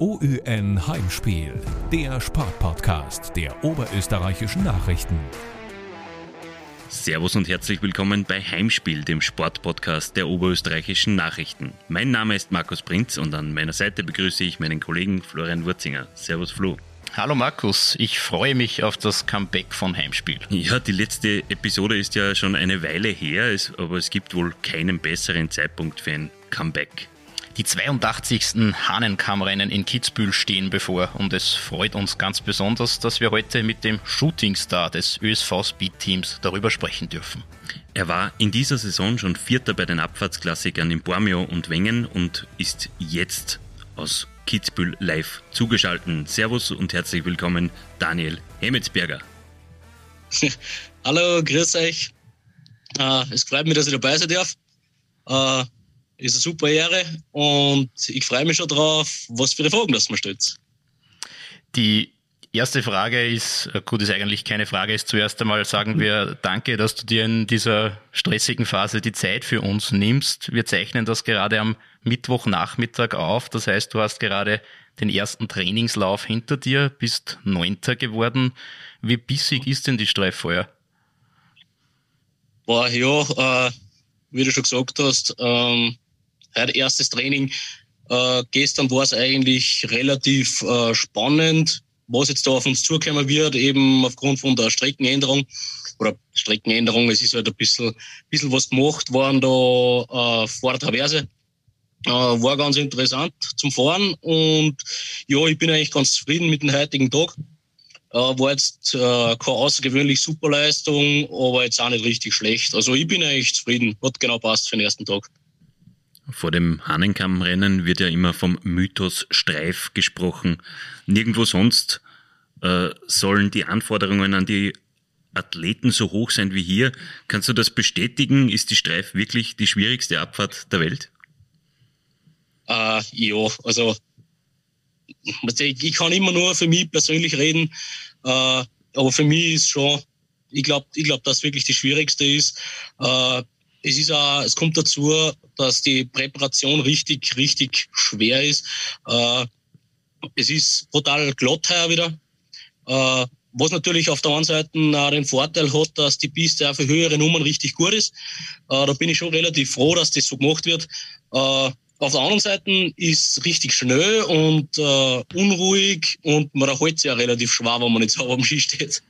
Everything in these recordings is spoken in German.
OÜN Heimspiel, der Sportpodcast der oberösterreichischen Nachrichten. Servus und herzlich willkommen bei Heimspiel, dem Sportpodcast der oberösterreichischen Nachrichten. Mein Name ist Markus Prinz und an meiner Seite begrüße ich meinen Kollegen Florian Wurzinger. Servus Flo. Hallo Markus, ich freue mich auf das Comeback von Heimspiel. Ja, die letzte Episode ist ja schon eine Weile her, aber es gibt wohl keinen besseren Zeitpunkt für ein Comeback. Die 82. Hahnenkammrennen in Kitzbühel stehen bevor und es freut uns ganz besonders, dass wir heute mit dem Shootingstar des ÖSV Speed Teams darüber sprechen dürfen. Er war in dieser Saison schon Vierter bei den Abfahrtsklassikern in Bormio und Wengen und ist jetzt aus Kitzbühel live zugeschaltet. Servus und herzlich willkommen, Daniel Hemmetsberger. Hallo, grüß euch. Uh, es freut mich, dass ich dabei sein darf. Uh, ist eine super Ehre und ich freue mich schon drauf, was für die Fragen das man stellt. Die erste Frage ist, gut, ist eigentlich keine Frage, ist zuerst einmal sagen wir Danke, dass du dir in dieser stressigen Phase die Zeit für uns nimmst. Wir zeichnen das gerade am Mittwochnachmittag auf. Das heißt, du hast gerade den ersten Trainingslauf hinter dir, bist Neunter geworden. Wie bissig ist denn die Streiffeuer? Boah, ja, äh, wie du schon gesagt hast, ähm, heute erstes Training. Äh, gestern war es eigentlich relativ äh, spannend, was jetzt da auf uns zukommen wird, eben aufgrund von der Streckenänderung oder Streckenänderung. Es ist halt ein bisschen, bisschen was gemacht worden da äh, vor der Traverse. Äh, war ganz interessant zum Fahren und ja, ich bin eigentlich ganz zufrieden mit dem heutigen Tag. Äh, war jetzt äh, keine außergewöhnlich super Leistung, aber jetzt auch nicht richtig schlecht. Also ich bin eigentlich zufrieden. Hat genau passt für den ersten Tag. Vor dem Hahnenkammrennen wird ja immer vom Mythos Streif gesprochen. Nirgendwo sonst äh, sollen die Anforderungen an die Athleten so hoch sein wie hier. Kannst du das bestätigen? Ist die Streif wirklich die schwierigste Abfahrt der Welt? Äh, ja, also ich kann immer nur für mich persönlich reden, äh, aber für mich ist schon, ich glaube, ich glaube, dass wirklich die schwierigste ist. Äh, es ist auch, es kommt dazu, dass die Präparation richtig, richtig schwer ist. Äh, es ist brutal glatt heuer wieder. Äh, was natürlich auf der einen Seite auch den Vorteil hat, dass die Piste auch für höhere Nummern richtig gut ist. Äh, da bin ich schon relativ froh, dass das so gemacht wird. Äh, auf der anderen Seite ist es richtig schnell und äh, unruhig und man erholt sich ja relativ schwer, wenn man nicht sauber am Ski steht.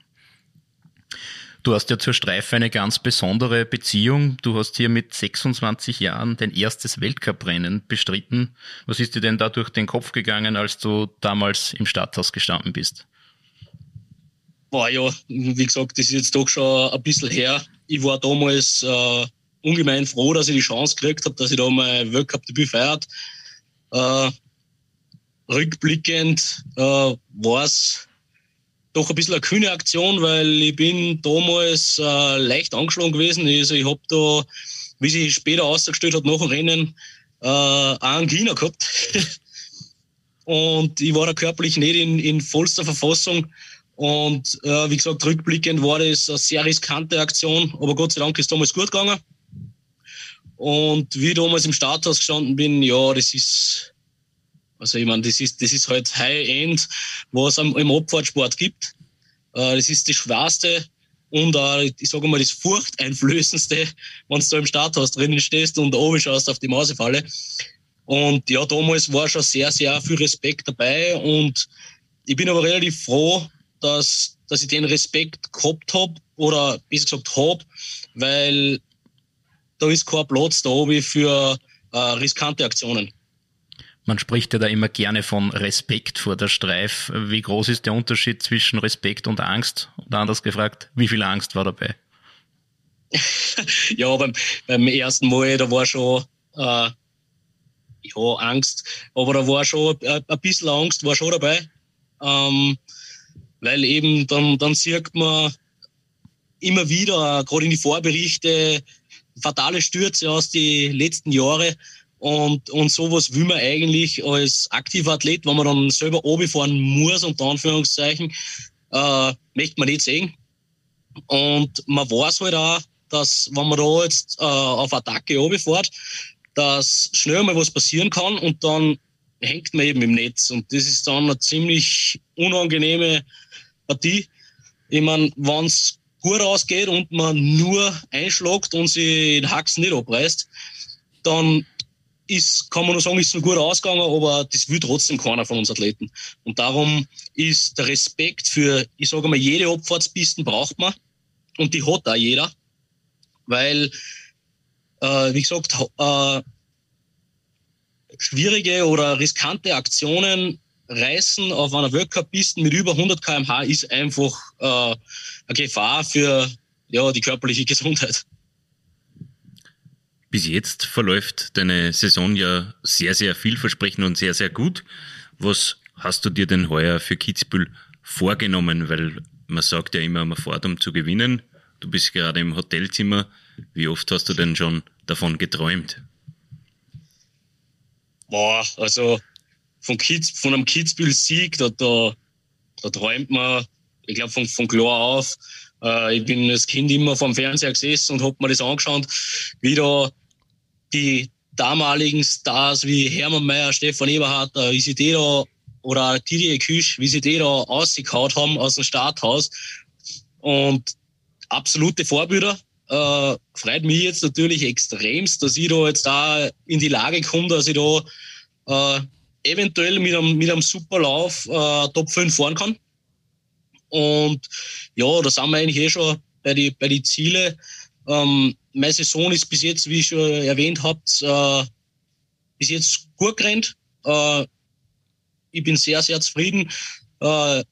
Du hast ja zur Streife eine ganz besondere Beziehung. Du hast hier mit 26 Jahren dein erstes Weltcuprennen bestritten. Was ist dir denn da durch den Kopf gegangen, als du damals im Stadthaus gestanden bist? Boah, ja, wie gesagt, das ist jetzt doch schon ein bisschen her. Ich war damals äh, ungemein froh, dass ich die Chance gekriegt habe, dass ich da mein Weltcup-Debüt feiert. Äh, rückblickend äh, war es doch ein bisschen eine kühne Aktion, weil ich bin damals äh, leicht angeschlagen gewesen. Also ich habe da, wie sich später ausgestellt hat, nach dem Rennen äh, einen China gehabt. und ich war da körperlich nicht in, in vollster Verfassung. Und äh, wie gesagt, rückblickend war das eine sehr riskante Aktion, aber Gott sei Dank ist damals gut gegangen. Und wie ich damals im Starthaus gestanden bin, ja, das ist also ich meine, das ist, das ist halt High-End, was es im Abfahrtsport gibt. Äh, das ist das Schwerste und äh, ich sage mal das Furchteinflößendste, wenn du da im Starthaus drinnen stehst und oben schaust auf die Mausefalle. Und ja, damals war schon sehr, sehr viel Respekt dabei und ich bin aber relativ froh, dass, dass ich den Respekt gehabt habe oder besser gesagt habe, weil da ist kein Platz da oben für äh, riskante Aktionen. Man spricht ja da immer gerne von Respekt vor der Streif. Wie groß ist der Unterschied zwischen Respekt und Angst? Und anders gefragt, wie viel Angst war dabei? ja, beim, beim ersten Mal, da war schon äh, ja, Angst, aber da war schon äh, ein bisschen Angst, war schon dabei. Ähm, weil eben dann, dann sieht man immer wieder, gerade in die Vorberichte, fatale Stürze aus den letzten Jahren. Und, und sowas will man eigentlich als aktiver Athlet, wenn man dann selber fahren muss, unter Anführungszeichen, äh, möchte man nicht sehen. Und man weiß halt auch, dass wenn man da jetzt äh, auf Attacke fährt, dass schnell mal was passieren kann und dann hängt man eben im Netz und das ist dann eine ziemlich unangenehme Partie. Ich meine, wenn es gut ausgeht und man nur einschlagt und sich den Haxen nicht abreißt, dann ist, kann man nur sagen, ist es gut ausgegangen, aber das will trotzdem keiner von uns Athleten. Und darum ist der Respekt für, ich sage mal, jede Abfahrtspisten braucht man und die hat auch jeder, weil, äh, wie gesagt, äh, schwierige oder riskante Aktionen reißen auf einer Weltcup-Piste mit über 100 km/h ist einfach äh, eine Gefahr für ja, die körperliche Gesundheit. Bis jetzt verläuft deine Saison ja sehr, sehr vielversprechend und sehr, sehr gut. Was hast du dir denn heuer für Kitzbühel vorgenommen? Weil man sagt ja immer, man fährt um zu gewinnen. Du bist gerade im Hotelzimmer. Wie oft hast du denn schon davon geträumt? Boah, also von, Kids, von einem Kitzbühel-Sieg, da, da, da träumt man, ich glaube, von, von klar auf. Äh, ich bin als Kind immer vor dem Fernseher gesessen und habe mir das angeschaut, wie da die damaligen Stars wie Hermann Mayer, Stefan Eberhardt, äh, wie sie die da, oder Didier Küsch, wie sie die da ausgekaut haben aus dem Starthaus. Und absolute Vorbilder. Äh, freut mich jetzt natürlich extremst, dass ich da jetzt da in die Lage komme, dass ich da äh, eventuell mit einem, mit einem super Lauf äh, Top 5 fahren kann. Und ja, da sind wir eigentlich eh schon bei den bei die Ziele. Ähm, meine Saison ist bis jetzt, wie ich schon erwähnt habt, äh, bis jetzt gut gerannt. Äh, ich bin sehr, sehr zufrieden. Äh,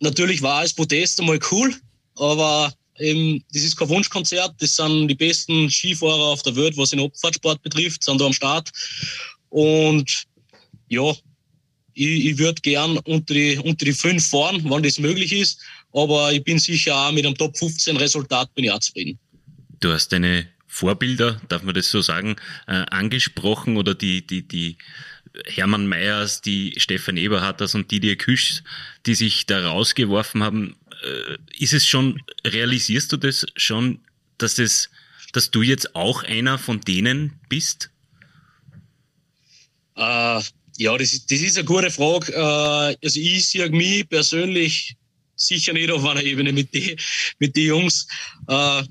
natürlich war das Podest einmal cool, aber eben, das ist kein Wunschkonzert. Das sind die besten Skifahrer auf der Welt, was den Abfahrtsport betrifft, sind da am Start. Und ja, ich, ich würde gern unter die, unter die fünf fahren, wann das möglich ist. Aber ich bin sicher auch mit einem Top 15 Resultat bin ich auch zufrieden. Du hast deine Vorbilder, darf man das so sagen, äh, angesprochen oder die, die, die Hermann Meyers, die Stefan Eberharters und Didier Küsch, die sich da rausgeworfen haben. Äh, ist es schon, realisierst du das schon, dass das, dass du jetzt auch einer von denen bist? Äh, ja, das ist, das ist eine gute Frage. Äh, also ich sehe mich persönlich sicher nicht auf einer Ebene mit den mit die Jungs. Äh,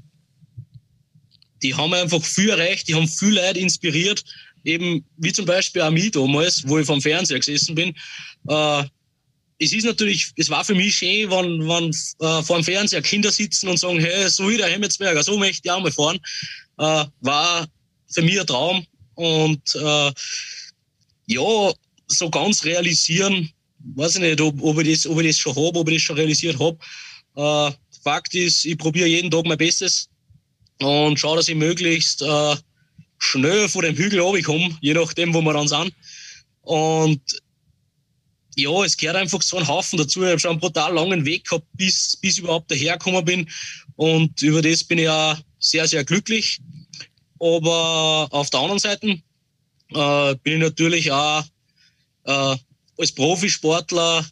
die haben einfach viel erreicht, die haben viel Leute inspiriert. Eben wie zum Beispiel auch mich damals, wo ich vom Fernseher gesessen bin. Äh, es ist natürlich, es war für mich schön, wenn, wenn äh, vor dem Fernseher Kinder sitzen und sagen, hey, so wie der Hemmetsberger, so möchte ich auch mal fahren. Äh, war für mich ein Traum. Und äh, ja, so ganz realisieren, weiß ich nicht, ob, ob, ich, das, ob ich das schon habe, ob ich das schon realisiert habe. Äh, Fakt ist, ich probiere jeden Tag mein Bestes und schaue, dass ich möglichst äh, schnell vor dem Hügel runterkomme, je nachdem, wo wir dann sind. Und ja, es gehört einfach so ein Haufen dazu. Ich habe schon einen brutal langen Weg gehabt, bis, bis ich überhaupt dahergekommen bin. Und über das bin ich auch sehr, sehr glücklich. Aber auf der anderen Seite äh, bin ich natürlich auch äh, als Profisportler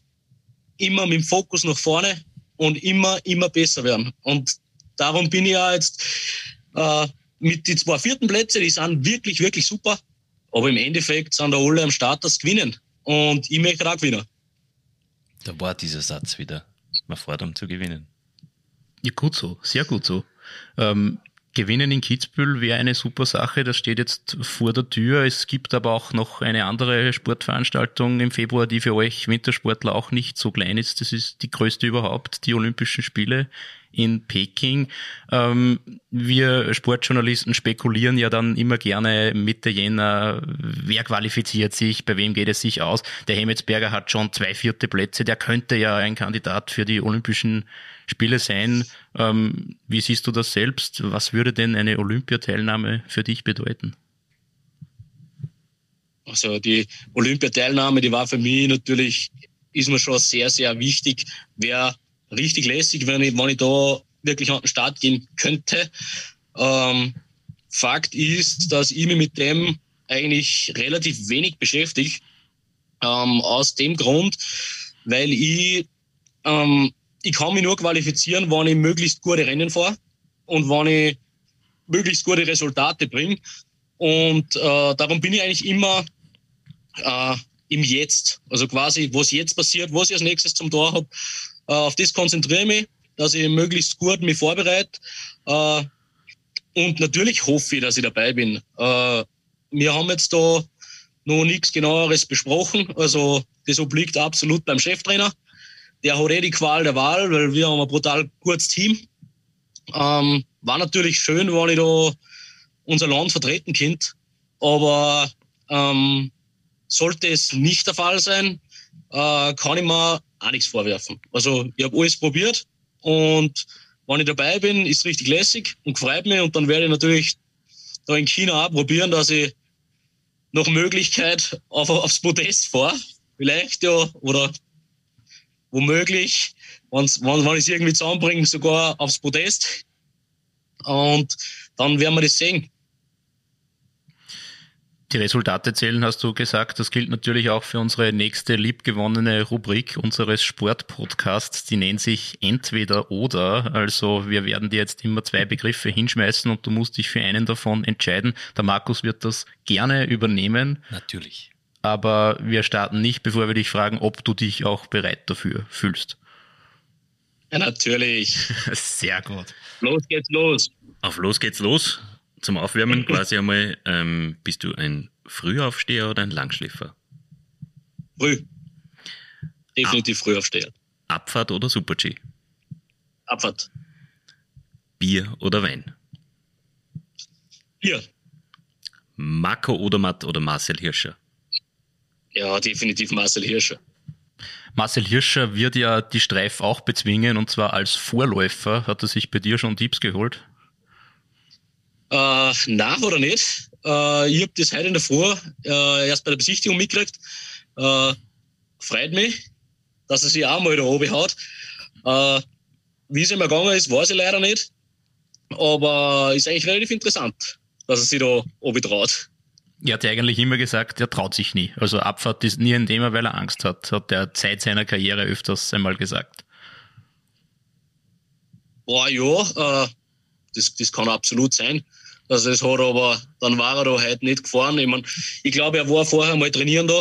immer mit dem Fokus nach vorne und immer, immer besser werden. Und darum bin ich ja jetzt äh, mit den zwei vierten Plätze, die sind wirklich, wirklich super. Aber im Endeffekt sind da alle am Start, das gewinnen. Und ich möchte auch gewinnen. Da war dieser Satz wieder. Man fährt, um zu gewinnen. Ja, gut so, sehr gut so. Ähm, Gewinnen in Kitzbühel wäre eine super Sache. Das steht jetzt vor der Tür. Es gibt aber auch noch eine andere Sportveranstaltung im Februar, die für euch Wintersportler auch nicht so klein ist. Das ist die größte überhaupt, die Olympischen Spiele in Peking. Ähm, wir Sportjournalisten spekulieren ja dann immer gerne Mitte Jänner, wer qualifiziert sich, bei wem geht es sich aus. Der Hemmetsberger hat schon zwei vierte Plätze, der könnte ja ein Kandidat für die Olympischen Spiele sein. Ähm, wie siehst du das selbst? Was würde denn eine Olympiateilnahme für dich bedeuten? Also die Olympiateilnahme, die war für mich natürlich, ist mir schon sehr, sehr wichtig. Wäre richtig lässig, wenn ich, wenn ich da wirklich an den Start gehen könnte. Ähm, Fakt ist, dass ich mich mit dem eigentlich relativ wenig beschäftige. Ähm, aus dem Grund, weil ich, ähm, ich kann mich nur qualifizieren, wenn ich möglichst gute Rennen fahre und wenn ich möglichst gute Resultate bringe. Und äh, darum bin ich eigentlich immer äh, im Jetzt. Also quasi, was jetzt passiert, was ich als nächstes zum Tor habe. Äh, auf das konzentriere ich mich, dass ich möglichst gut mich vorbereite. Äh, und natürlich hoffe ich, dass ich dabei bin. Äh, wir haben jetzt da noch nichts genaueres besprochen. Also das obliegt absolut beim Cheftrainer. Der hat eh die Qual der Wahl, weil wir haben ein brutal gutes Team. Ähm, war natürlich schön, wenn ich da unser Land vertreten könnte. Aber ähm, sollte es nicht der Fall sein, äh, kann ich mir auch nichts vorwerfen. Also ich habe alles probiert und wenn ich dabei bin, ist richtig lässig und freut mich und dann werde ich natürlich da in China auch probieren, dass ich nach Möglichkeit auf, aufs Podest fahre. Vielleicht ja, oder womöglich, wenn, wenn ich es irgendwie zusammenbringe, sogar aufs Podest. Und dann werden wir das sehen. Die Resultate zählen, hast du gesagt. Das gilt natürlich auch für unsere nächste liebgewonnene Rubrik unseres Sportpodcasts. Die nennt sich Entweder oder. Also wir werden dir jetzt immer zwei Begriffe hinschmeißen und du musst dich für einen davon entscheiden. Der Markus wird das gerne übernehmen. Natürlich. Aber wir starten nicht, bevor wir dich fragen, ob du dich auch bereit dafür fühlst. Ja, natürlich. Sehr gut. Los geht's los. Auf los geht's los zum Aufwärmen quasi einmal, ähm, bist du ein Frühaufsteher oder ein Langschläfer? Früh. Definitiv ah. Frühaufsteher. Abfahrt oder Super-G? Abfahrt. Bier oder Wein? Bier. Marco Odermatt oder Marcel Hirscher? Ja, definitiv Marcel Hirscher. Marcel Hirscher wird ja die Streif auch bezwingen und zwar als Vorläufer. Hat er sich bei dir schon Tipps geholt? Äh, nach oder nicht? Äh, ich habe das heute in der Früh äh, erst bei der Besichtigung mitgekriegt. Äh, freut mich, dass er sich auch mal da oben hat. Äh, wie es ihm gegangen ist, weiß ich leider nicht. Aber ist eigentlich relativ interessant, dass er sich da oben traut. Er hat ja eigentlich immer gesagt, er traut sich nie. Also Abfahrt ist nie ein Thema, weil er Angst hat, hat er Zeit seiner Karriere öfters einmal gesagt. Boah, ja, äh, das, das kann absolut sein. Also es hat aber, dann war er da heute nicht gefahren. Ich, mein, ich glaube, er war vorher mal trainieren da.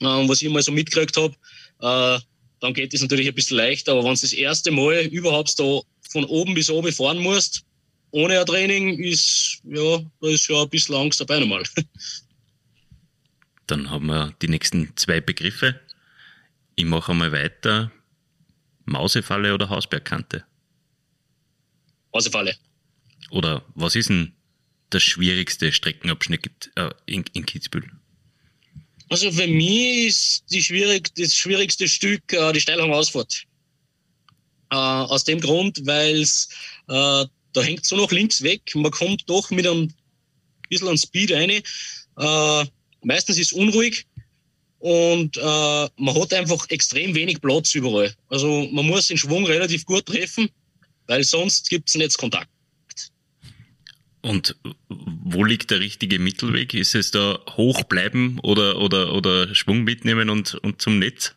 Ähm, was ich mal so mitgekriegt habe, äh, dann geht es natürlich ein bisschen leichter. Aber wenn du das erste Mal überhaupt da von oben bis oben fahren musst, ohne ein Training, ist, ja, da ist ja ein bisschen Angst dabei nochmal. Dann haben wir die nächsten zwei Begriffe. Ich mache einmal weiter. Mausefalle oder Hausbergkante? Mausefalle. Oder was ist denn der schwierigste Streckenabschnitt äh, in, in Kitzbühel? Also für mich ist die schwierig, das schwierigste Stück äh, die Steilhangausfahrt. Äh, aus dem Grund, weil es äh, da hängt so nach links weg. Man kommt doch mit einem bisschen an Speed rein. Äh, meistens ist es unruhig und äh, man hat einfach extrem wenig Platz überall. Also man muss den Schwung relativ gut treffen, weil sonst gibt es Netzkontakt. Und wo liegt der richtige Mittelweg? Ist es da hochbleiben oder, oder, oder Schwung mitnehmen und, und zum Netz?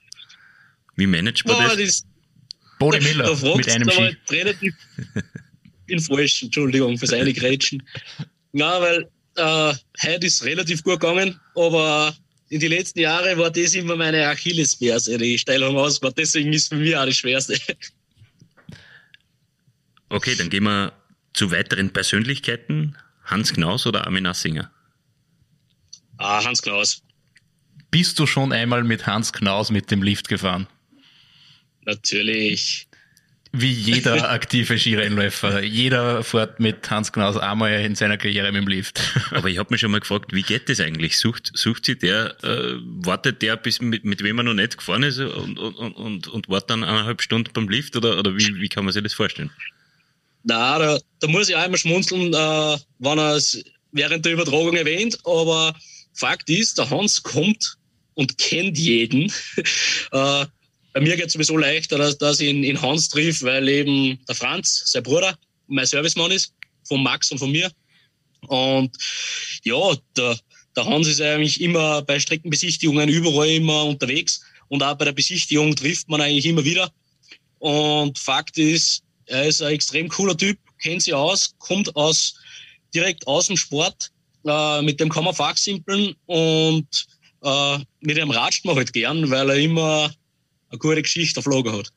Wie managt man oh, das? Bode Miller da mit einem Ski. relativ in falsch, Entschuldigung fürs Eingrätschen. Ja, weil äh, heute ist relativ gut gegangen, aber in den letzten Jahren war das immer meine Achillesferse, die Steilung aus, deswegen ist für mich auch das Schwerste. Okay, dann gehen wir zu weiteren Persönlichkeiten, Hans Knaus oder Armin Assinger? Ah, Hans Knaus. Bist du schon einmal mit Hans Knaus mit dem Lift gefahren? Natürlich. Wie jeder aktive Skirennläufer. Jeder fährt mit Hans Knaus einmal in seiner Karriere mit dem Lift. Aber ich habe mich schon mal gefragt, wie geht das eigentlich? Sucht, sucht sie der, äh, wartet der, bis mit, mit wem er noch nicht gefahren ist und, und, und, und wartet dann eineinhalb Stunden beim Lift? Oder, oder wie, wie kann man sich das vorstellen? Na, da, da muss ich einmal schmunzeln, äh, wenn er es während der Übertragung erwähnt. Aber Fakt ist, der Hans kommt und kennt jeden. äh, bei mir geht es sowieso leichter, dass, dass ich ihn, ihn Hans triff, weil eben der Franz, sein Bruder, mein Servicemann ist, von Max und von mir. Und ja, der, der Hans ist eigentlich immer bei Streckenbesichtigungen überall immer unterwegs und auch bei der Besichtigung trifft man eigentlich immer wieder. Und Fakt ist, er ist ein extrem cooler Typ, kennt sich aus, kommt aus direkt aus dem Sport. Äh, mit dem kann man fachsimpeln und äh, mit dem ratscht man halt gern, weil er immer eine gute Geschichte auf Lager hat.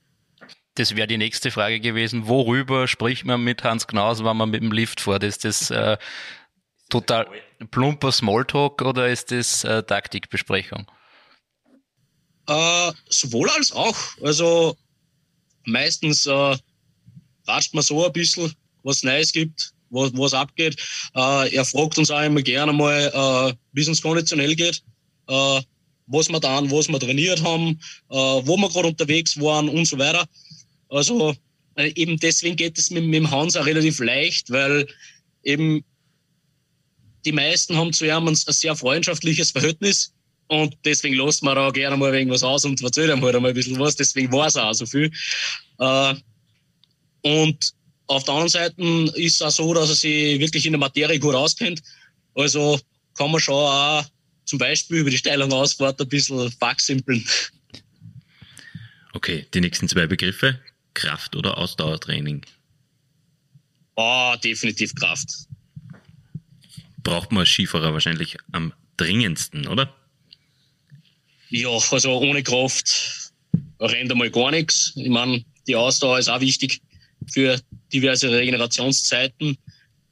Das wäre die nächste Frage gewesen. Worüber spricht man mit Hans Knaus, wenn man mit dem Lift fährt? Ist das äh, total plumper Smalltalk oder ist das äh, Taktikbesprechung? Äh, sowohl als auch. Also meistens äh, ratscht man so ein bisschen, was Neues gibt, was, was abgeht. Äh, er fragt uns auch immer gerne mal, äh, wie es uns konditionell geht, äh, was wir dann, was wir trainiert haben, äh, wo wir gerade unterwegs waren und so weiter. Also äh, eben deswegen geht es mit, mit dem Hans auch relativ leicht, weil eben die meisten haben zu ihm ein, ein sehr freundschaftliches Verhältnis und deswegen lässt man da gerne mal irgendwas aus und erzählt ihm halt einmal ein bisschen was. Deswegen war es auch so viel. Äh, und auf der anderen Seite ist es auch so, dass er sich wirklich in der Materie gut auskennt. Also kann man schon auch zum Beispiel über die Steilung Ausfahrt ein bisschen fachsimpeln. Okay, die nächsten zwei Begriffe. Kraft- oder Ausdauertraining? Oh, definitiv Kraft. Braucht man als Skifahrer wahrscheinlich am dringendsten, oder? Ja, also ohne Kraft rennt einmal gar nichts. Ich meine, die Ausdauer ist auch wichtig für diverse Regenerationszeiten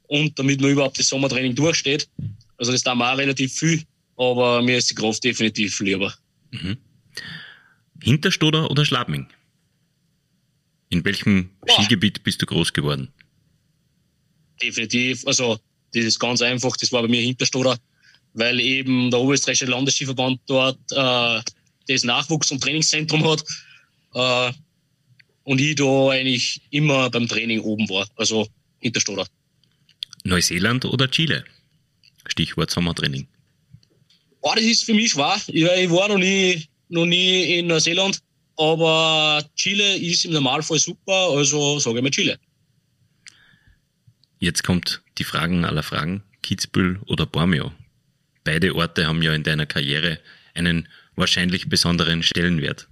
und damit man überhaupt das Sommertraining durchsteht. Also das da auch relativ viel, aber mir ist die Kraft definitiv lieber. Mhm. Hinterstoder oder Schladming? In welchem Boah. Skigebiet bist du groß geworden? Definitiv. Also, das ist ganz einfach. Das war bei mir Hinterstoder weil eben der Oberösterreichische Landesskiverband dort äh, das Nachwuchs- und Trainingszentrum hat äh, und ich da eigentlich immer beim Training oben war, also hinter Stoder. Neuseeland oder Chile? Stichwort Sommertraining. Oh, das ist für mich schwer. Ich, ich war noch nie, noch nie in Neuseeland, aber Chile ist im Normalfall super, also sage ich mal Chile. Jetzt kommt die Fragen aller Fragen. Kitzbühel oder Bormio? Beide Orte haben ja in deiner Karriere einen wahrscheinlich besonderen Stellenwert.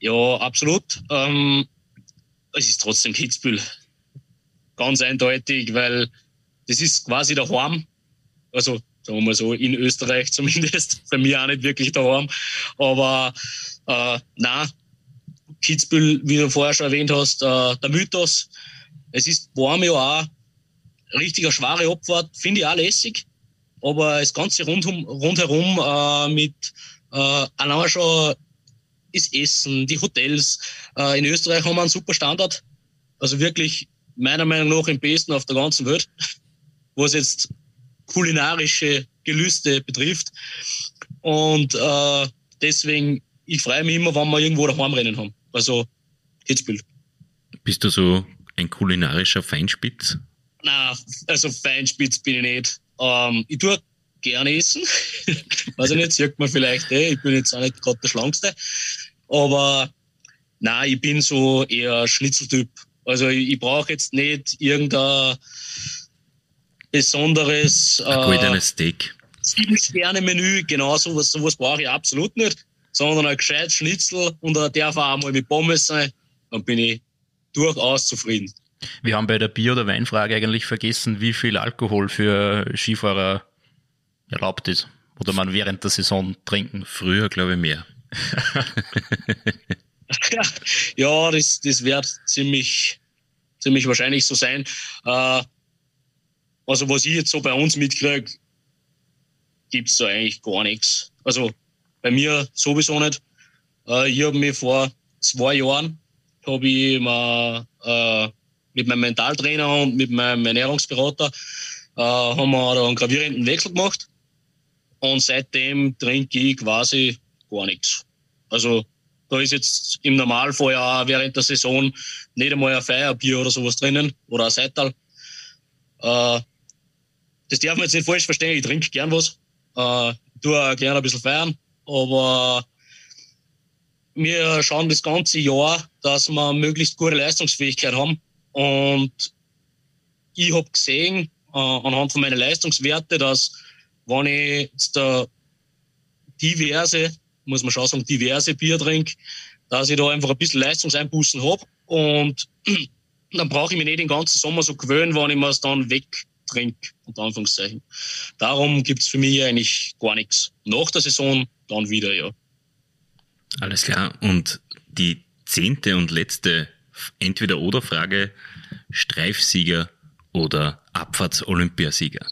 Ja, absolut. Ähm, es ist trotzdem Kitzbühel. Ganz eindeutig, weil das ist quasi der Horm. Also, sagen wir mal so, in Österreich zumindest. Bei mir auch nicht wirklich der Horm. Aber, äh, na, Kitzbühel, wie du vorher schon erwähnt hast, äh, der Mythos. Es ist warm ja auch richtiger schwere Abfahrt, finde ich auch lässig aber das Ganze rundum, rundherum äh, mit äh, allein schon das Essen, die Hotels. Äh, in Österreich haben wir einen super Standard. Also wirklich meiner Meinung nach im besten auf der ganzen Welt, was jetzt kulinarische Gelüste betrifft. Und äh, deswegen, ich freue mich immer, wenn wir irgendwo daheim rennen haben. Also Hitzbild. Bist du so ein kulinarischer Feinspitz? Na, also Feinspitz bin ich nicht. Ähm, ich tue gerne essen. Weiß ich nicht, sieht man vielleicht, eh. ich bin jetzt auch nicht gerade der Schlankste. Aber nein, ich bin so eher Schnitzeltyp. Also ich, ich brauche jetzt nicht irgendein besonderes ein goldenes äh, Steak. Sieben Sterne Menü, genau sowas, sowas brauche ich absolut nicht, sondern ein gescheites Schnitzel und er darf auch mal mit Pommes sein, dann bin ich durchaus zufrieden. Wir haben bei der Bier- oder Weinfrage eigentlich vergessen, wie viel Alkohol für Skifahrer erlaubt ist. Oder man während der Saison trinken. Früher, glaube ich, mehr. ja, das, das wird ziemlich, ziemlich wahrscheinlich so sein. Äh, also, was ich jetzt so bei uns mitkriege, gibt es da eigentlich gar nichts. Also, bei mir sowieso nicht. Äh, ich habe mir vor zwei Jahren, habe ich mir äh, mit meinem Mentaltrainer und mit meinem Ernährungsberater äh, haben wir da einen gravierenden Wechsel gemacht. Und seitdem trinke ich quasi gar nichts. Also da ist jetzt im Normalfall ja während der Saison nicht einmal ein Feierbier oder sowas drinnen oder ein Seital. Äh, das darf man jetzt nicht falsch verstehen. Ich trinke gern was. Äh, tue auch gerne ein bisschen feiern. Aber wir schauen das ganze Jahr, dass wir möglichst gute Leistungsfähigkeit haben. Und ich habe gesehen, äh, anhand von meinen Leistungswerte, dass wenn ich jetzt da diverse, muss man schon sagen, diverse Bier trinke, dass ich da einfach ein bisschen Leistungseinbußen habe. Und dann brauche ich mich nicht den ganzen Sommer so gewöhnen, wenn ich mir es dann weg, trinke, unter Anführungszeichen. Darum gibt es für mich eigentlich gar nichts. Nach der Saison dann wieder, ja. Alles klar. Und die zehnte und letzte Entweder-Oder-Frage: Streifsieger oder Abfahrts-Olympiasieger?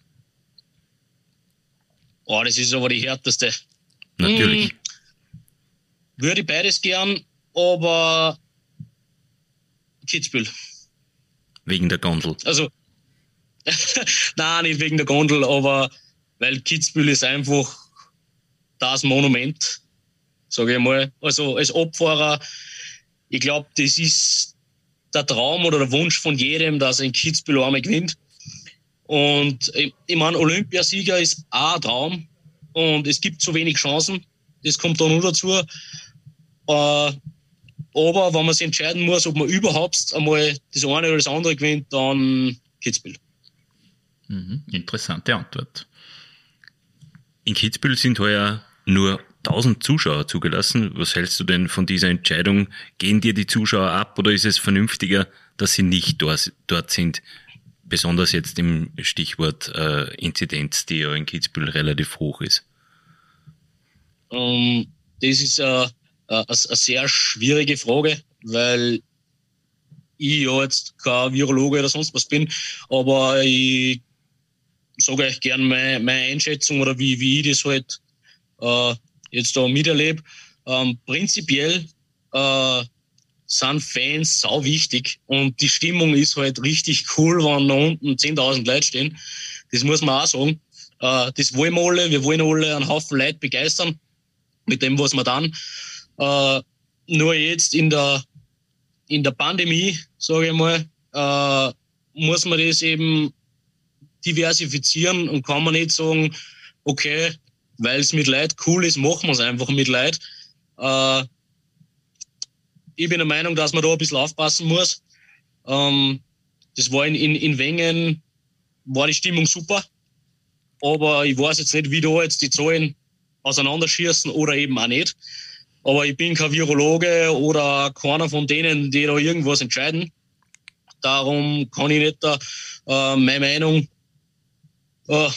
Oh, das ist aber die härteste. Natürlich. Hm, würde ich beides gern, aber Kitzbühel. Wegen der Gondel? Also, nein, nicht wegen der Gondel, aber weil Kitzbühel ist einfach das Monument, sage ich mal. Also als Abfahrer, ich glaube, das ist der Traum oder der Wunsch von jedem, dass er in Kitzbühel einmal gewinnt. Und ich, ich meine, Olympiasieger ist auch ein Traum und es gibt zu wenig Chancen. Das kommt da nur dazu. Äh, aber wenn man sich entscheiden muss, ob man überhaupt einmal das eine oder das andere gewinnt, dann Kitzbühel. Mhm, interessante Antwort. In Kitzbühel sind heuer nur 1000 Zuschauer zugelassen. Was hältst du denn von dieser Entscheidung? Gehen dir die Zuschauer ab oder ist es vernünftiger, dass sie nicht dort, sind? Besonders jetzt im Stichwort äh, Inzidenz, die ja in Kitzbühel relativ hoch ist. Um, ähm, das ist eine, eine, eine sehr schwierige Frage, weil ich ja jetzt kein Virologe oder sonst was bin, aber ich sage euch gern meine, meine Einschätzung oder wie, wie ich das halt äh, jetzt da miterlebe. Ähm, prinzipiell äh, sind Fans sau wichtig und die Stimmung ist halt richtig cool, wenn da unten 10.000 Leute stehen. Das muss man auch sagen. Äh, das wollen wir alle. Wir wollen alle einen Haufen Leute begeistern mit dem, was wir dann. Äh, nur jetzt in der, in der Pandemie, sage ich mal, äh, muss man das eben diversifizieren und kann man nicht sagen, okay, weil es mit Leid cool ist, machen wir es einfach mit Leid. Äh, ich bin der Meinung, dass man da ein bisschen aufpassen muss. Ähm, das war in, in, in Wengen, war die Stimmung super. Aber ich weiß jetzt nicht, wie da jetzt die Zahlen auseinanderschießen oder eben auch nicht. Aber ich bin kein Virologe oder keiner von denen, die da irgendwas entscheiden. Darum kann ich nicht äh, meine Meinung äh,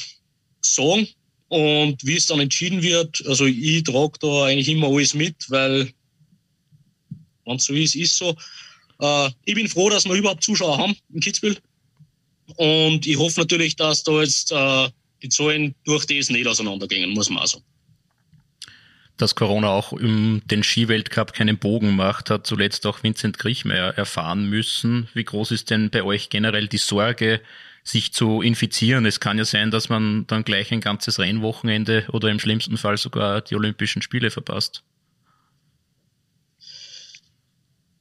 sagen. Und wie es dann entschieden wird, also ich trage da eigentlich immer alles mit, weil wenn es so ist, ist so. Äh, ich bin froh, dass wir überhaupt Zuschauer haben in Kitzbühel. Und ich hoffe natürlich, dass da jetzt äh, die Zahlen durch das nicht auseinandergehen, muss man auch sagen. Dass Corona auch im den Skiweltcup keinen Bogen macht, hat zuletzt auch Vincent Griechmeier erfahren müssen. Wie groß ist denn bei euch generell die Sorge, sich zu infizieren. Es kann ja sein, dass man dann gleich ein ganzes Rennwochenende oder im schlimmsten Fall sogar die Olympischen Spiele verpasst.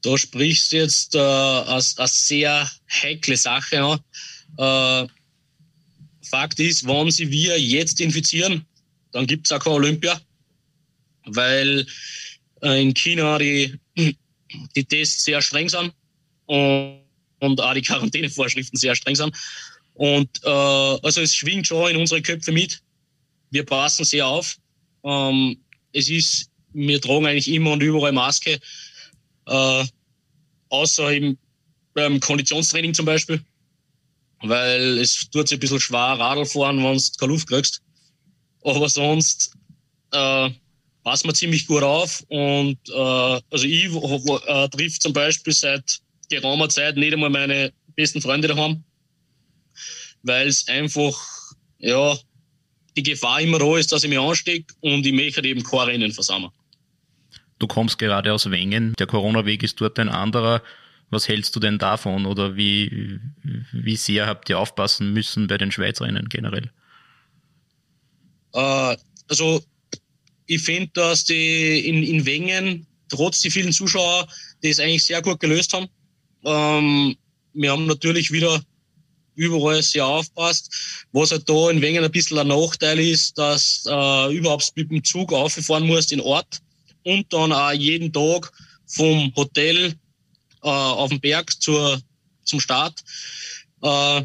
Da sprichst du jetzt äh, eine, eine sehr heikle Sache an. Äh, Fakt ist, wenn sie wir jetzt infizieren, dann gibt es auch kein Olympia, weil äh, in China die, die Tests sehr streng sind und, und auch die Quarantänevorschriften sehr streng sind. Und äh, also es schwingt schon in unsere Köpfe mit. Wir passen sehr auf. Ähm, es ist, wir tragen eigentlich immer und überall Maske, äh, außer im, beim Konditionstraining zum Beispiel, weil es tut sich ein bisschen schwer Radl fahren, wenn du keine Luft kriegst. Aber sonst äh, passen wir ziemlich gut auf und äh, also ich äh, trifft zum Beispiel seit geraumer Zeit nicht einmal meine besten Freunde daheim weil es einfach, ja, die Gefahr immer da ist, dass ich mich anstecke und ich möchte eben kein Rennen versammeln. Du kommst gerade aus Wengen, der Corona-Weg ist dort ein anderer. Was hältst du denn davon oder wie, wie sehr habt ihr aufpassen müssen bei den Schweizrennen generell? Äh, also, ich finde, dass die in, in Wengen, trotz die vielen Zuschauer, das eigentlich sehr gut gelöst haben. Ähm, wir haben natürlich wieder überall sehr aufpasst. Was halt da in Wengen ein bisschen ein Nachteil ist, dass äh, überhaupt mit dem Zug auffahren musst in Ort und dann auch jeden Tag vom Hotel äh, auf den Berg zur, zum Start. Äh,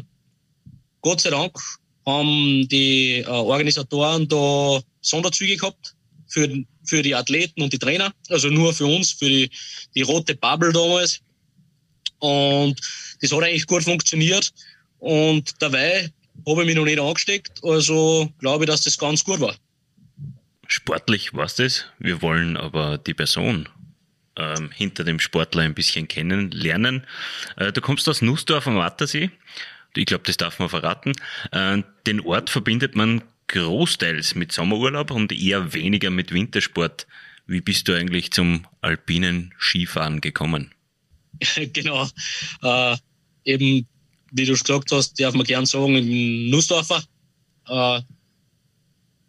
Gott sei Dank haben die äh, Organisatoren da Sonderzüge gehabt für, für die Athleten und die Trainer, also nur für uns, für die, die rote Bubble damals. Und das hat eigentlich gut funktioniert. Und dabei habe ich mich noch nicht angesteckt. Also glaube ich, dass das ganz gut war. Sportlich war es das. Wir wollen aber die Person ähm, hinter dem Sportler ein bisschen kennenlernen. Äh, du kommst aus Nussdorf am Wattersee. Ich glaube, das darf man verraten. Äh, den Ort verbindet man großteils mit Sommerurlaub und eher weniger mit Wintersport. Wie bist du eigentlich zum alpinen Skifahren gekommen? genau. Äh, eben, wie du gesagt hast, darf man gern sagen, in Nussdorfer. Äh,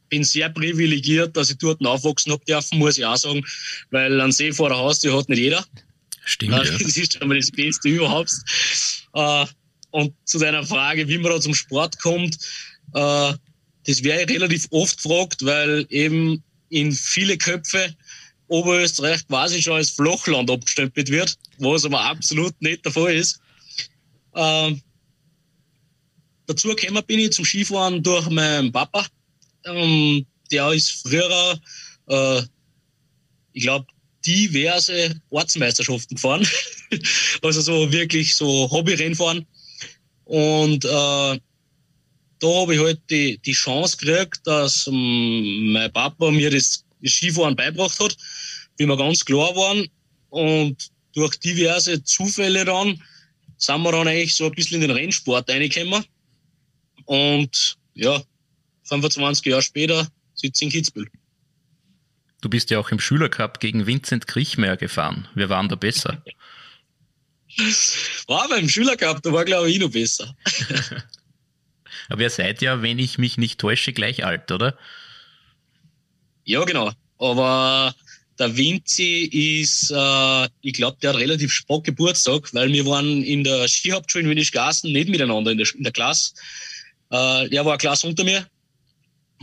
bin sehr privilegiert, dass ich dort aufwachsen habe dürfen, muss ich auch sagen, weil ein See vor der Haustür hat nicht jeder. Stimmt, äh, ja. Das ist schon mal das Beste überhaupt. Äh, und zu deiner Frage, wie man da zum Sport kommt, äh, das wäre relativ oft gefragt, weil eben in viele Köpfe Oberösterreich quasi schon als Flachland abgestempelt wird, was aber absolut nicht der Fall ist. Ähm, dazu gekommen bin ich zum Skifahren durch meinen Papa. Ähm, der ist früher, äh, ich glaube, diverse Ortsmeisterschaften gefahren. also so wirklich so Hobby-Rennfahren. Und äh, da habe ich halt die, die Chance gekriegt, dass ähm, mein Papa mir das, Skifahren beigebracht hat, wie wir ganz klar waren. Und durch diverse Zufälle dann sind wir dann eigentlich so ein bisschen in den Rennsport reingekommen. Und ja, 25 Jahre später sitze ich in Kitzbühel. Du bist ja auch im Schülercup gegen Vincent Kriechmeier gefahren. Wer waren da besser? War beim Schülercup, da war glaube ich noch besser. Aber ihr seid ja, wenn ich mich nicht täusche, gleich alt, oder? Ja, genau. Aber der Vinci ist, äh, ich glaube, der hat relativ spät Geburtstag, weil wir waren in der Skihauptschule in Winnischgassen nicht miteinander in der, in der Klasse. Äh, er war eine Klasse unter mir.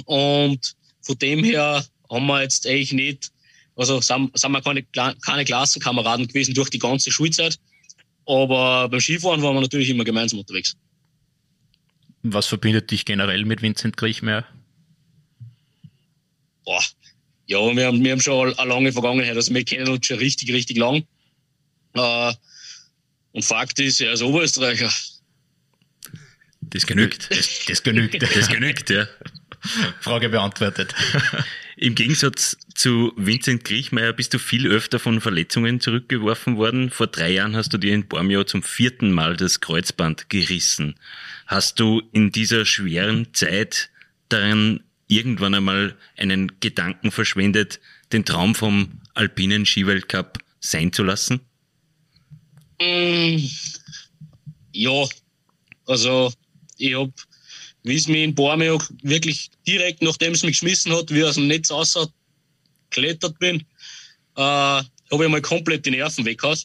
Und von dem her haben wir jetzt eigentlich nicht, also sind, sind wir keine, keine Klassenkameraden gewesen durch die ganze Schulzeit. Aber beim Skifahren waren wir natürlich immer gemeinsam unterwegs. Was verbindet dich generell mit Vincent Griechmeier? Boah, ja, wir haben, wir haben schon eine lange Vergangenheit. Also wir kennen uns schon richtig, richtig lang. Äh, und Fakt ist, er ist Oberösterreicher. Das genügt. Das, das genügt. Das genügt, ja. Frage beantwortet. Im Gegensatz zu Vincent Griechmeier bist du viel öfter von Verletzungen zurückgeworfen worden. Vor drei Jahren hast du dir in Bormio zum vierten Mal das Kreuzband gerissen. Hast du in dieser schweren Zeit daran irgendwann einmal einen Gedanken verschwendet, den Traum vom alpinen Skiweltcup sein zu lassen? Mm, ja, also ich habe wie es mir in Bormeo wirklich direkt, nachdem es mich geschmissen hat, wie aus dem Netz raus geklettert bin, äh, habe ich mal komplett die Nerven weggehauen.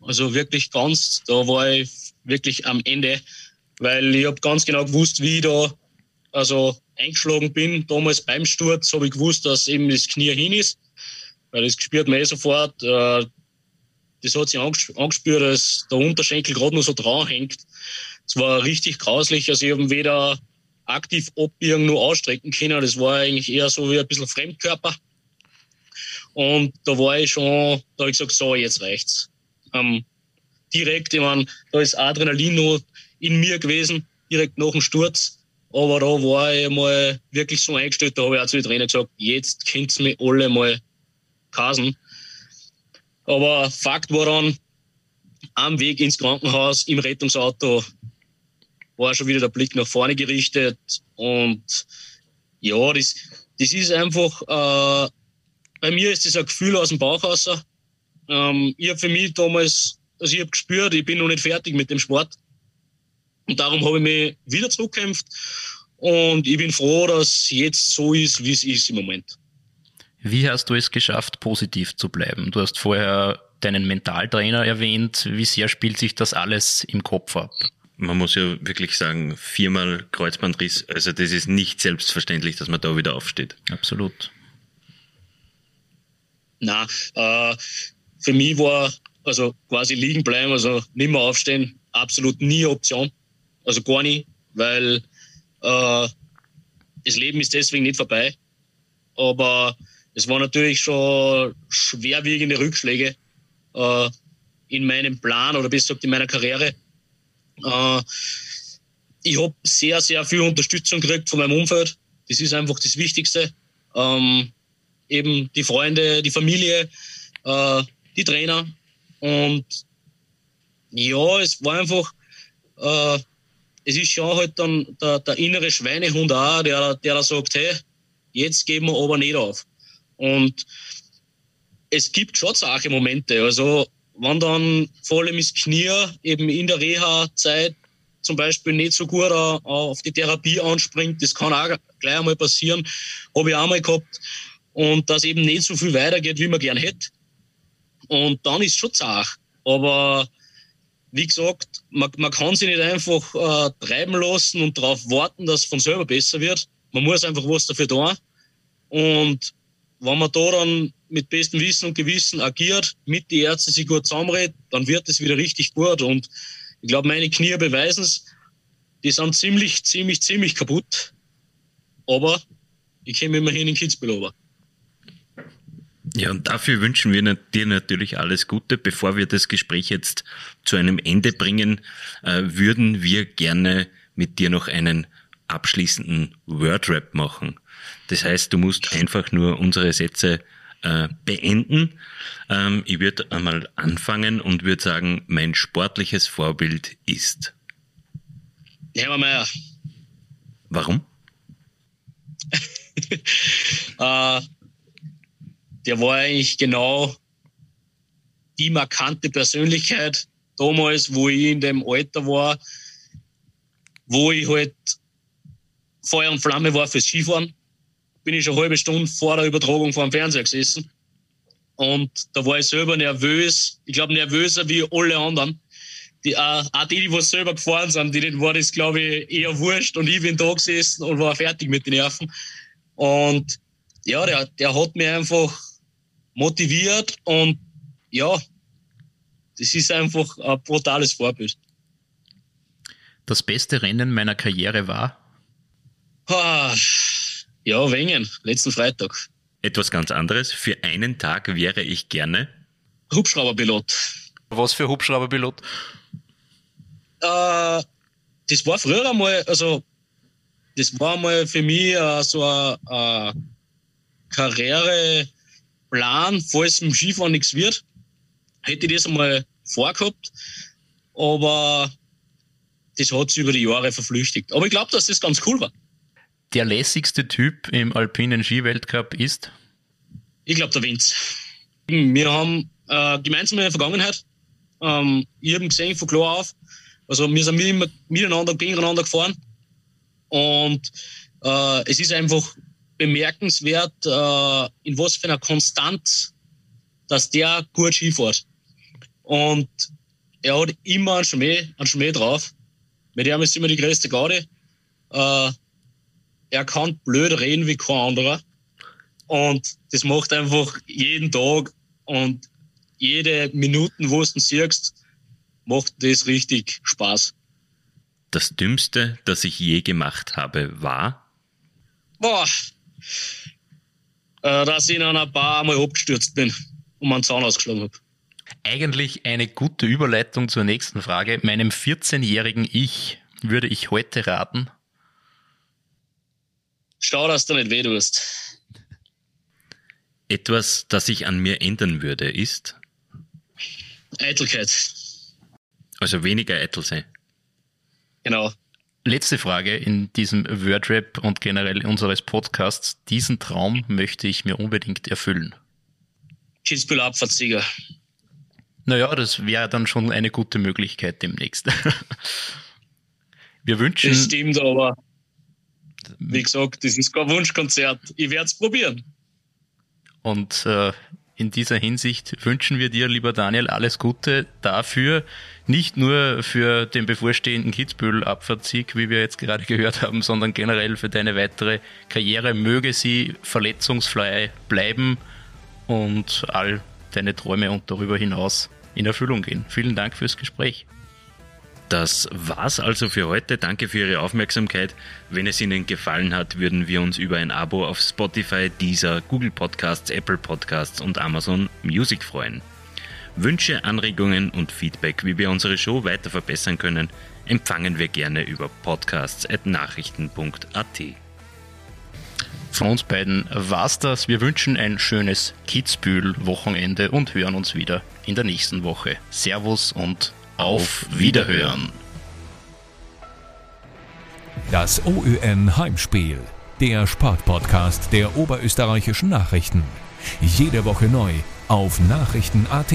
Also wirklich ganz, da war ich wirklich am Ende, weil ich habe ganz genau gewusst, wie ich da also eingeschlagen bin. Damals beim Sturz habe ich gewusst, dass eben das Knie hin ist, weil das spürt man eh sofort. Äh, das hat sich angespürt, dass der Unterschenkel gerade noch so dran hängt. Es war richtig grauslich. Also ich habe weder aktiv abbiegen noch ausstrecken können. Das war eigentlich eher so wie ein bisschen Fremdkörper. Und da war ich schon, da habe ich gesagt, so, jetzt reicht's. Ähm, direkt, ich meine, da ist Adrenalin noch in mir gewesen, direkt nach dem Sturz. Aber da war ich mal wirklich so eingestellt, da habe ich auch zu den Trainer gesagt, jetzt könnt ihr mich alle mal kasen. Aber Fakt war dann, am Weg ins Krankenhaus, im Rettungsauto, war schon wieder der Blick nach vorne gerichtet. Und ja, das, das ist einfach, äh, bei mir ist das ein Gefühl aus dem Bauch raus. Ähm, ich habe für mich damals, also ich habe gespürt, ich bin noch nicht fertig mit dem Sport. Und darum habe ich mich wieder zurückgekämpft. Und ich bin froh, dass jetzt so ist, wie es ist im Moment. Wie hast du es geschafft, positiv zu bleiben? Du hast vorher deinen Mentaltrainer erwähnt. Wie sehr spielt sich das alles im Kopf ab? Man muss ja wirklich sagen, viermal Kreuzbandriss, also das ist nicht selbstverständlich, dass man da wieder aufsteht. Absolut. Na, äh, für mich war also quasi liegen bleiben, also nicht mehr aufstehen, absolut nie Option. Also gar nie, weil äh, das Leben ist deswegen nicht vorbei. Aber es waren natürlich schon schwerwiegende Rückschläge äh, in meinem Plan oder besser gesagt in meiner Karriere. Äh, ich habe sehr, sehr viel Unterstützung gekriegt von meinem Umfeld. Das ist einfach das Wichtigste. Ähm, eben die Freunde, die Familie, äh, die Trainer. Und ja, es war einfach, äh, es ist schon halt dann der, der innere Schweinehund auch, der, der da sagt, hey, jetzt geben wir aber nicht auf. Und es gibt schon solche Momente. Also, wenn dann vor allem das Knie eben in der Reha-Zeit zum Beispiel nicht so gut auf die Therapie anspringt, das kann auch gleich einmal passieren, habe ich auch mal gehabt. Und dass eben nicht so viel weitergeht, wie man gern hätte. Und dann ist es schon zart. Aber wie gesagt, man, man kann sich nicht einfach äh, treiben lassen und darauf warten, dass es von selber besser wird. Man muss einfach was dafür tun. Und wenn man da dann mit bestem Wissen und Gewissen agiert, mit den Ärzten sich gut zusammenredet, dann wird es wieder richtig gut. Und ich glaube, meine Knie beweisen es. Die sind ziemlich, ziemlich, ziemlich kaputt. Aber ich komme immerhin in Kitzbühel over. Ja, und dafür wünschen wir dir natürlich alles Gute. Bevor wir das Gespräch jetzt zu einem Ende bringen, äh, würden wir gerne mit dir noch einen abschließenden Wordrap machen. Das heißt, du musst einfach nur unsere Sätze äh, beenden. Ähm, ich würde einmal anfangen und würde sagen, mein sportliches Vorbild ist. Hermann Warum? äh, der war eigentlich genau die markante Persönlichkeit damals, wo ich in dem Alter war, wo ich halt Feuer und Flamme war fürs Skifahren. Bin ich eine halbe Stunde vor der Übertragung vor dem Fernseher gesessen. Und da war ich selber nervös. Ich glaube, nervöser wie alle anderen. Die, äh, auch die, die was selber gefahren sind, denen war das, glaube ich, eher wurscht. Und ich bin da gesessen und war fertig mit den Nerven. Und ja, der, der hat mir einfach motiviert und ja, das ist einfach ein brutales Vorbild. Das beste Rennen meiner Karriere war? Ja, Wengen, letzten Freitag. Etwas ganz anderes. Für einen Tag wäre ich gerne Hubschrauberpilot. Was für Hubschrauberpilot? Äh, das war früher einmal, also das war mal für mich äh, so ein Karriere Plan, falls im Skifahren nichts wird, hätte ich das einmal vorgehabt. Aber das hat sich über die Jahre verflüchtigt. Aber ich glaube, dass das ganz cool war. Der lässigste Typ im alpinen Skiweltcup ist? Ich glaube, der Vince. Wir haben äh, gemeinsam in der Vergangenheit, ähm, ich habe gesehen von klar auf, also wir sind immer miteinander, gegeneinander gefahren und äh, es ist einfach bemerkenswert, äh, in was für einer Konstanz, dass der gut Ski fährt. Und er hat immer einen Schmäh, einen Schmäh drauf. Mit ihm ist immer die größte Garde. Äh, er kann blöd reden wie kein anderer. Und das macht einfach jeden Tag und jede Minute, wo du ihn siehst, macht das richtig Spaß. Das Dümmste, das ich je gemacht habe, war? Boah, äh, dass ich in einer Bar einmal abgestürzt bin und meinen Zahn ausgeschlagen habe. Eigentlich eine gute Überleitung zur nächsten Frage. Meinem 14-jährigen Ich würde ich heute raten. Schau, dass du nicht weh tust. Etwas, das ich an mir ändern würde, ist? Eitelkeit. Also weniger eitel sein. Genau. Letzte Frage in diesem Wordrap und generell unseres Podcasts. Diesen Traum möchte ich mir unbedingt erfüllen. Kitzbühel Abfahrtssieger. Naja, das wäre dann schon eine gute Möglichkeit demnächst. Wir wünschen. Das stimmt, aber wie gesagt, das ist kein Wunschkonzert. Ich werde es probieren. Und äh, in dieser Hinsicht wünschen wir dir, lieber Daniel, alles Gute dafür, nicht nur für den bevorstehenden Kitzbühel-Abfahrtssieg, wie wir jetzt gerade gehört haben, sondern generell für deine weitere Karriere. Möge sie verletzungsfrei bleiben und all deine Träume und darüber hinaus in Erfüllung gehen. Vielen Dank fürs Gespräch. Das war's also für heute. Danke für Ihre Aufmerksamkeit. Wenn es Ihnen gefallen hat, würden wir uns über ein Abo auf Spotify, Deezer, Google Podcasts, Apple Podcasts und Amazon Music freuen. Wünsche, Anregungen und Feedback, wie wir unsere Show weiter verbessern können, empfangen wir gerne über podcasts.nachrichten.at. Von uns beiden war's das. Wir wünschen ein schönes Kitzbühel-Wochenende und hören uns wieder in der nächsten Woche. Servus und auf Wiederhören. Das OÜN Heimspiel, der Sportpodcast der oberösterreichischen Nachrichten. Jede Woche neu auf Nachrichten.at.